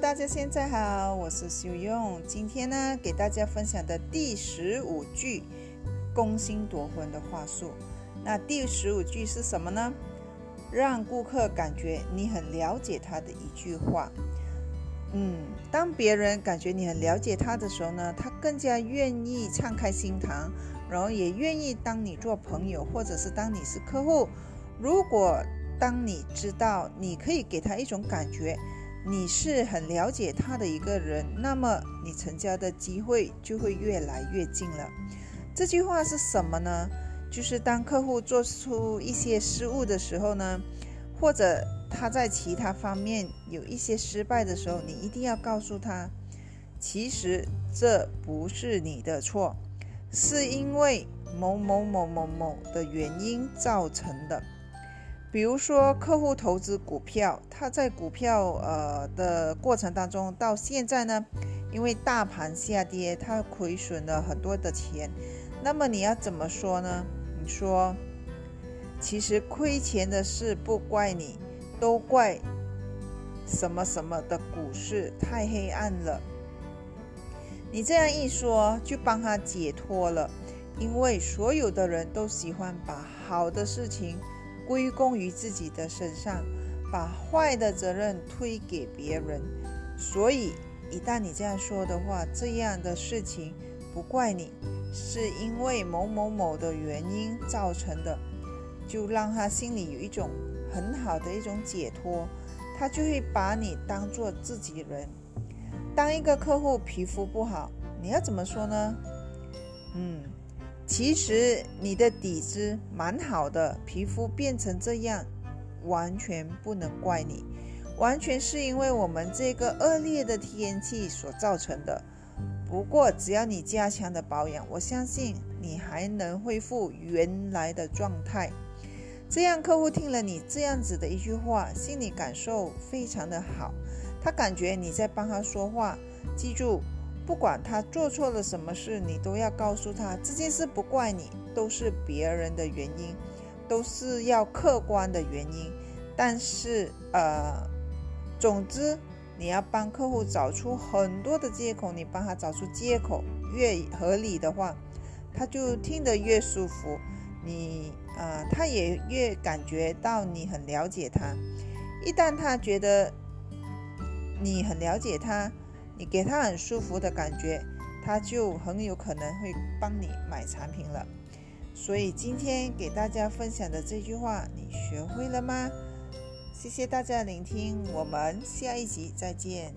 大家现在好，我是修用。今天呢，给大家分享的第十五句攻心夺魂的话术。那第十五句是什么呢？让顾客感觉你很了解他的一句话。嗯，当别人感觉你很了解他的时候呢，他更加愿意敞开心膛，然后也愿意当你做朋友，或者是当你是客户。如果当你知道你可以给他一种感觉。你是很了解他的一个人，那么你成交的机会就会越来越近了。这句话是什么呢？就是当客户做出一些失误的时候呢，或者他在其他方面有一些失败的时候，你一定要告诉他，其实这不是你的错，是因为某某某某某的原因造成的。比如说，客户投资股票，他在股票呃的过程当中，到现在呢，因为大盘下跌，他亏损了很多的钱。那么你要怎么说呢？你说，其实亏钱的事不怪你，都怪什么什么的股市太黑暗了。你这样一说，就帮他解脱了，因为所有的人都喜欢把好的事情。归功于自己的身上，把坏的责任推给别人。所以，一旦你这样说的话，这样的事情不怪你，是因为某某某的原因造成的，就让他心里有一种很好的一种解脱，他就会把你当做自己人。当一个客户皮肤不好，你要怎么说呢？嗯。其实你的底子蛮好的，皮肤变成这样，完全不能怪你，完全是因为我们这个恶劣的天气所造成的。不过只要你加强的保养，我相信你还能恢复原来的状态。这样客户听了你这样子的一句话，心里感受非常的好，他感觉你在帮他说话。记住。不管他做错了什么事，你都要告诉他这件事不怪你，都是别人的原因，都是要客观的原因。但是，呃，总之你要帮客户找出很多的借口，你帮他找出借口越合理的话，他就听得越舒服，你啊，他也越感觉到你很了解他。一旦他觉得你很了解他。你给他很舒服的感觉，他就很有可能会帮你买产品了。所以今天给大家分享的这句话，你学会了吗？谢谢大家聆听，我们下一集再见。